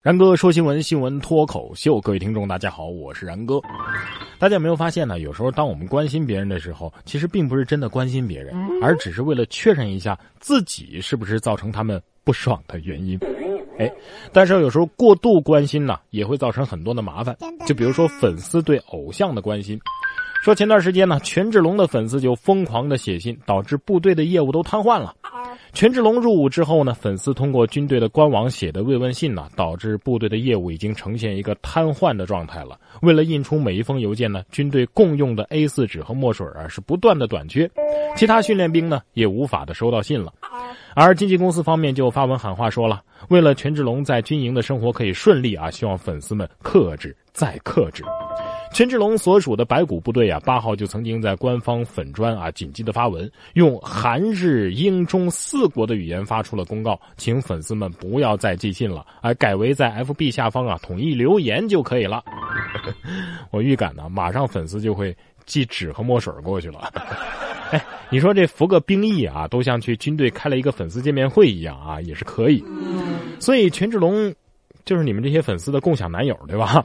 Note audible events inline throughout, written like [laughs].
然哥说新闻，新闻脱口秀，各位听众，大家好，我是然哥。大家有没有发现呢？有时候当我们关心别人的时候，其实并不是真的关心别人，而只是为了确认一下自己是不是造成他们不爽的原因。哎，但是有时候过度关心呢，也会造成很多的麻烦。就比如说粉丝对偶像的关心，说前段时间呢，权志龙的粉丝就疯狂的写信，导致部队的业务都瘫痪了。权志龙入伍之后呢，粉丝通过军队的官网写的慰问信呢，导致部队的业务已经呈现一个瘫痪的状态了。为了印出每一封邮件呢，军队共用的 A4 纸和墨水啊是不断的短缺，其他训练兵呢也无法的收到信了。而经纪公司方面就发文喊话说了，为了权志龙在军营的生活可以顺利啊，希望粉丝们克制再克制。权志龙所属的白骨部队啊，八号就曾经在官方粉砖啊紧急的发文，用韩日英中四国的语言发出了公告，请粉丝们不要再寄信了，而改为在 FB 下方啊统一留言就可以了。[laughs] 我预感呢，马上粉丝就会寄纸和墨水过去了。[laughs] 哎，你说这服个兵役啊，都像去军队开了一个粉丝见面会一样啊，也是可以。所以权志龙就是你们这些粉丝的共享男友，对吧？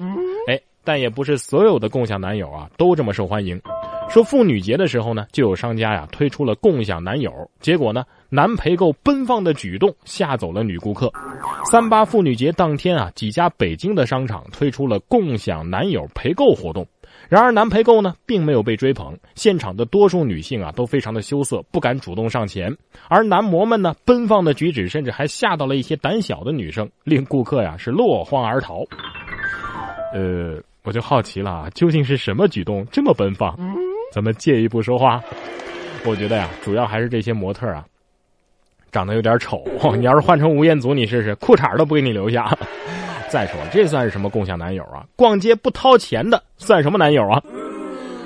但也不是所有的共享男友啊都这么受欢迎。说妇女节的时候呢，就有商家呀推出了共享男友，结果呢，男陪购奔放的举动吓走了女顾客。三八妇女节当天啊，几家北京的商场推出了共享男友陪购活动。然而男陪购呢，并没有被追捧，现场的多数女性啊都非常的羞涩，不敢主动上前。而男模们呢，奔放的举止甚至还吓到了一些胆小的女生，令顾客呀是落荒而逃。呃。我就好奇了啊，究竟是什么举动这么奔放？咱们借一步说话。我觉得呀，主要还是这些模特啊，长得有点丑。[laughs] 你要是换成吴彦祖，你试试，裤衩都不给你留下。[laughs] 再说，这算是什么共享男友啊？逛街不掏钱的，算什么男友啊？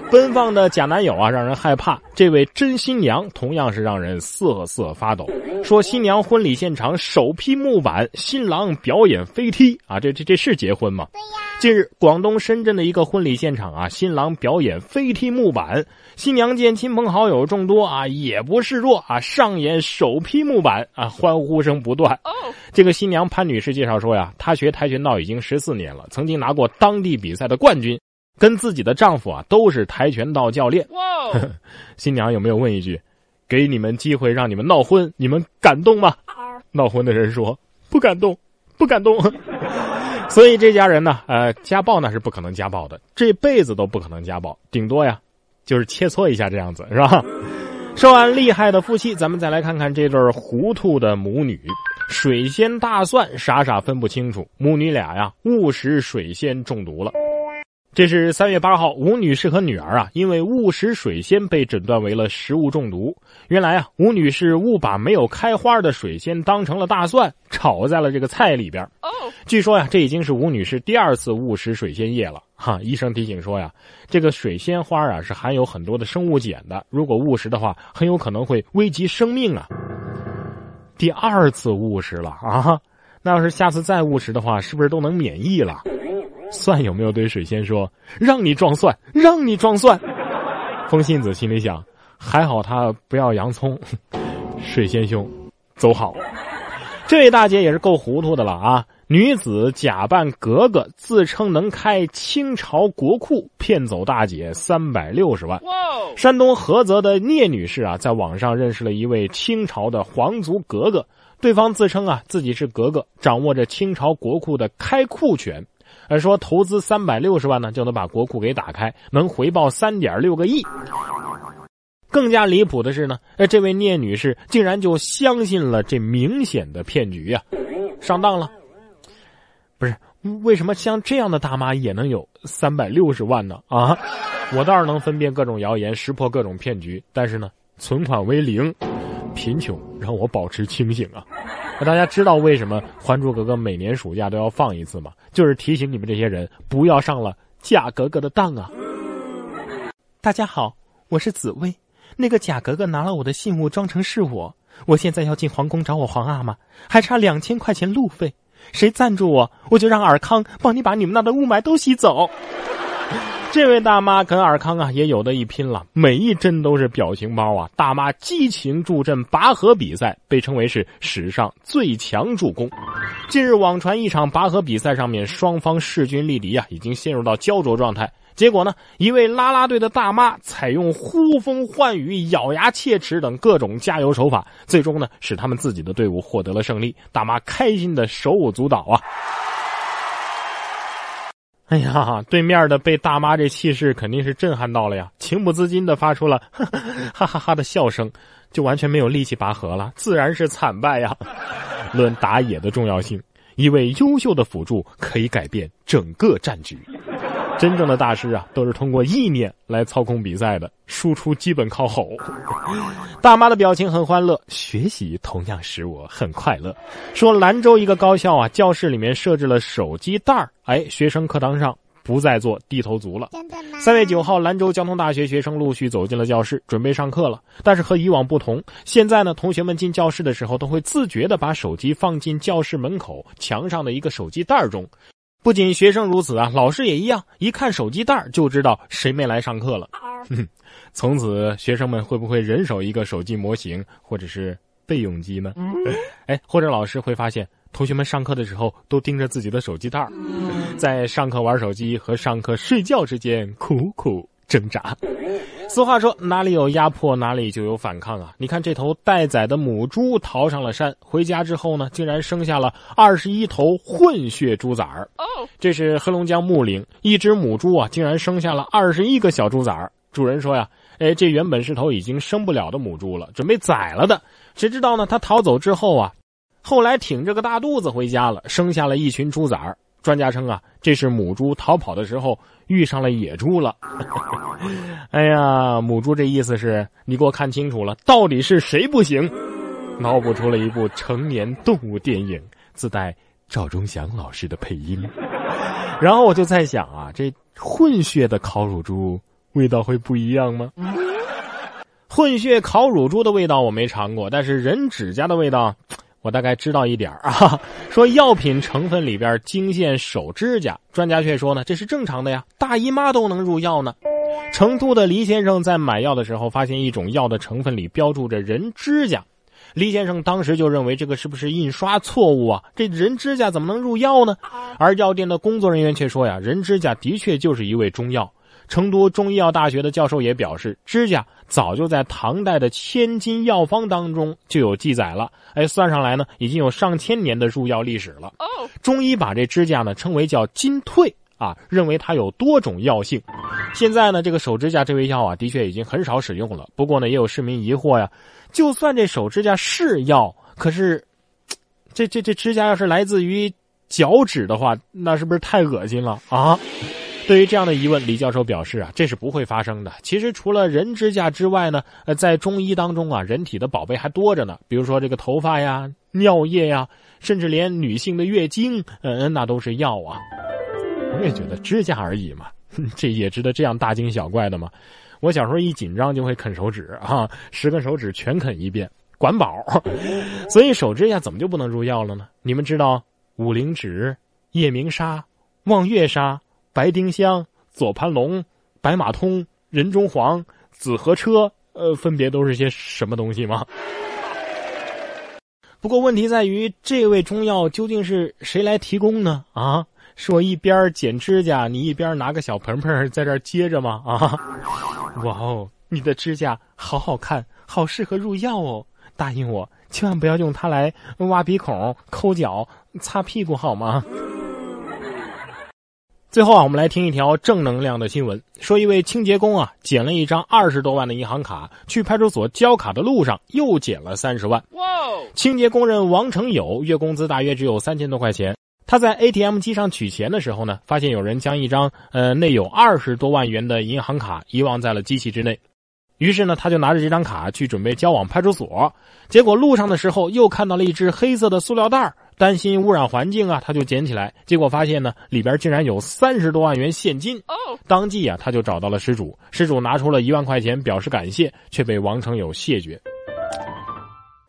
奔放的假男友啊，让人害怕。这位真新娘同样是让人瑟瑟发抖。说新娘婚礼现场首批木板，新郎表演飞踢啊！这这这是结婚吗？对呀。近日，广东深圳的一个婚礼现场啊，新郎表演飞踢木板，新娘见亲朋好友众多啊，也不示弱啊，上演首批木板啊，欢呼声不断。这个新娘潘女士介绍说呀，她学跆拳道已经十四年了，曾经拿过当地比赛的冠军。跟自己的丈夫啊都是跆拳道教练。[laughs] 新娘有没有问一句：“给你们机会让你们闹婚，你们感动吗？”闹婚的人说：“不感动，不感动。[laughs] ”所以这家人呢，呃，家暴那是不可能家暴的，这辈子都不可能家暴，顶多呀就是切磋一下这样子，是吧？说完厉害的夫妻，咱们再来看看这对糊涂的母女。水仙大蒜傻傻分不清楚，母女俩呀误食水仙中毒了。这是三月八号，吴女士和女儿啊，因为误食水仙被诊断为了食物中毒。原来啊，吴女士误把没有开花的水仙当成了大蒜，炒在了这个菜里边。哦，据说呀，这已经是吴女士第二次误食水仙叶了。哈，医生提醒说呀，这个水仙花啊是含有很多的生物碱的，如果误食的话，很有可能会危及生命啊。第二次误食了啊，那要是下次再误食的话，是不是都能免疫了？蒜有没有对水仙说：“让你装蒜，让你装蒜？”风信子心里想：“还好他不要洋葱。[laughs] ”水仙兄，走好。这位大姐也是够糊涂的了啊！女子假扮格格，自称能开清朝国库，骗走大姐三百六十万。山东菏泽的聂女士啊，在网上认识了一位清朝的皇族格格，对方自称啊自己是格格，掌握着清朝国库的开库权。而说投资三百六十万呢，就能把国库给打开，能回报三点六个亿。更加离谱的是呢，哎，这位聂女士竟然就相信了这明显的骗局呀，上当了。不是，为什么像这样的大妈也能有三百六十万呢？啊，我倒是能分辨各种谣言，识破各种骗局，但是呢，存款为零，贫穷让我保持清醒啊。那大家知道为什么《还珠格格》每年暑假都要放一次吗？就是提醒你们这些人不要上了假格格的当啊！大家好，我是紫薇，那个假格格拿了我的信物装成是我，我现在要进皇宫找我皇阿玛，还差两千块钱路费，谁赞助我，我就让尔康帮你把你们那的雾霾都吸走。这位大妈跟尔康啊也有的一拼了，每一针都是表情包啊！大妈激情助阵拔河比赛，被称为是史上最强助攻。近日网传一场拔河比赛上面双方势均力敌啊，已经陷入到焦灼状态。结果呢，一位啦啦队的大妈采用呼风唤雨、咬牙切齿等各种加油手法，最终呢使他们自己的队伍获得了胜利。大妈开心的手舞足蹈啊！[laughs] 哎呀，对面的被大妈这气势肯定是震撼到了呀，情不自禁的发出了 [laughs] 哈哈哈哈的笑声，就完全没有力气拔河了，自然是惨败呀。[laughs] 论打野的重要性，一位优秀的辅助可以改变整个战局。真正的大师啊，都是通过意念来操控比赛的，输出基本靠吼。[laughs] 大妈的表情很欢乐，学习同样使我很快乐。说兰州一个高校啊，教室里面设置了手机袋儿，哎，学生课堂上不再做低头族了。三月九号，兰州交通大学学生陆续走进了教室，准备上课了。但是和以往不同，现在呢，同学们进教室的时候都会自觉地把手机放进教室门口墙上的一个手机袋中。不仅学生如此啊，老师也一样。一看手机袋就知道谁没来上课了。从此，学生们会不会人手一个手机模型或者是备用机呢？哎，或者老师会发现同学们上课的时候都盯着自己的手机袋在上课玩手机和上课睡觉之间苦苦挣扎。俗话说，哪里有压迫，哪里就有反抗啊！你看这头待宰的母猪逃上了山，回家之后呢，竟然生下了二十一头混血猪崽儿。哦，这是黑龙江木岭一只母猪啊，竟然生下了二十一个小猪崽儿。主人说呀，哎，这原本是头已经生不了的母猪了，准备宰了的。谁知道呢？它逃走之后啊，后来挺着个大肚子回家了，生下了一群猪崽儿。专家称啊，这是母猪逃跑的时候遇上了野猪了。[laughs] 哎呀，母猪这意思是你给我看清楚了，到底是谁不行？脑补出了一部成年动物电影，自带赵忠祥老师的配音。[laughs] 然后我就在想啊，这混血的烤乳猪味道会不一样吗？混血烤乳猪的味道我没尝过，但是人指甲的味道。我大概知道一点啊，[laughs] 说药品成分里边惊现手指甲，专家却说呢，这是正常的呀，大姨妈都能入药呢。成都的黎先生在买药的时候，发现一种药的成分里标注着人指甲，黎先生当时就认为这个是不是印刷错误啊？这人指甲怎么能入药呢？而药店的工作人员却说呀，人指甲的确就是一味中药。成都中医药大学的教授也表示，指甲早就在唐代的千金药方当中就有记载了。哎，算上来呢，已经有上千年的入药历史了。中医把这指甲呢称为叫金退啊，认为它有多种药性。现在呢，这个手指甲这味药啊，的确已经很少使用了。不过呢，也有市民疑惑呀，就算这手指甲是药，可是这这这指甲要是来自于脚趾的话，那是不是太恶心了啊？对于这样的疑问，李教授表示啊，这是不会发生的。其实除了人指甲之外呢，呃，在中医当中啊，人体的宝贝还多着呢。比如说这个头发呀、尿液呀，甚至连女性的月经，嗯，那都是药啊。我也觉得指甲而已嘛，[laughs] 这也值得这样大惊小怪的吗？我小时候一紧张就会啃手指啊，十根手指全啃一遍，管饱。[laughs] 所以手指甲怎么就不能入药了呢？你们知道五灵脂、夜明砂、望月砂？白丁香、左盘龙、白马通、人中黄、紫河车，呃，分别都是些什么东西吗？不过问题在于，这位中药究竟是谁来提供呢？啊，是我一边剪指甲，你一边拿个小盆盆在这接着吗？啊，哇哦，你的指甲好好看，好适合入药哦！答应我，千万不要用它来挖鼻孔、抠脚、擦屁股，好吗？最后啊，我们来听一条正能量的新闻。说一位清洁工啊，捡了一张二十多万的银行卡，去派出所交卡的路上又捡了三十万。哇！清洁工人王成友月工资大约只有三千多块钱。他在 ATM 机上取钱的时候呢，发现有人将一张呃内有二十多万元的银行卡遗忘在了机器之内。于是呢，他就拿着这张卡去准备交往派出所。结果路上的时候又看到了一只黑色的塑料袋儿。担心污染环境啊，他就捡起来，结果发现呢，里边竟然有三十多万元现金。哦，当即啊，他就找到了失主，失主拿出了一万块钱表示感谢，却被王成友谢绝。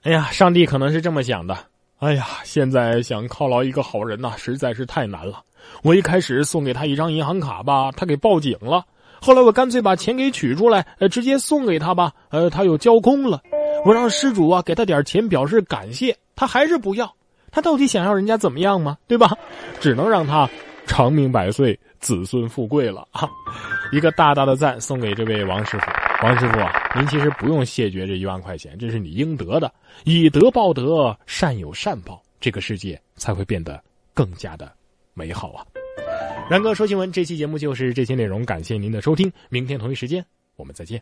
哎呀，上帝可能是这么想的：哎呀，现在想犒劳一个好人呐，实在是太难了。我一开始送给他一张银行卡吧，他给报警了。后来我干脆把钱给取出来，呃，直接送给他吧，呃，他又交空了。我让失主啊给他点钱表示感谢，他还是不要。他到底想要人家怎么样吗？对吧？只能让他长命百岁、子孙富贵了啊！[laughs] 一个大大的赞送给这位王师傅。王师傅啊，您其实不用谢绝这一万块钱，这是你应得的。以德报德，善有善报，这个世界才会变得更加的美好啊！然哥说新闻，这期节目就是这些内容，感谢您的收听，明天同一时间我们再见。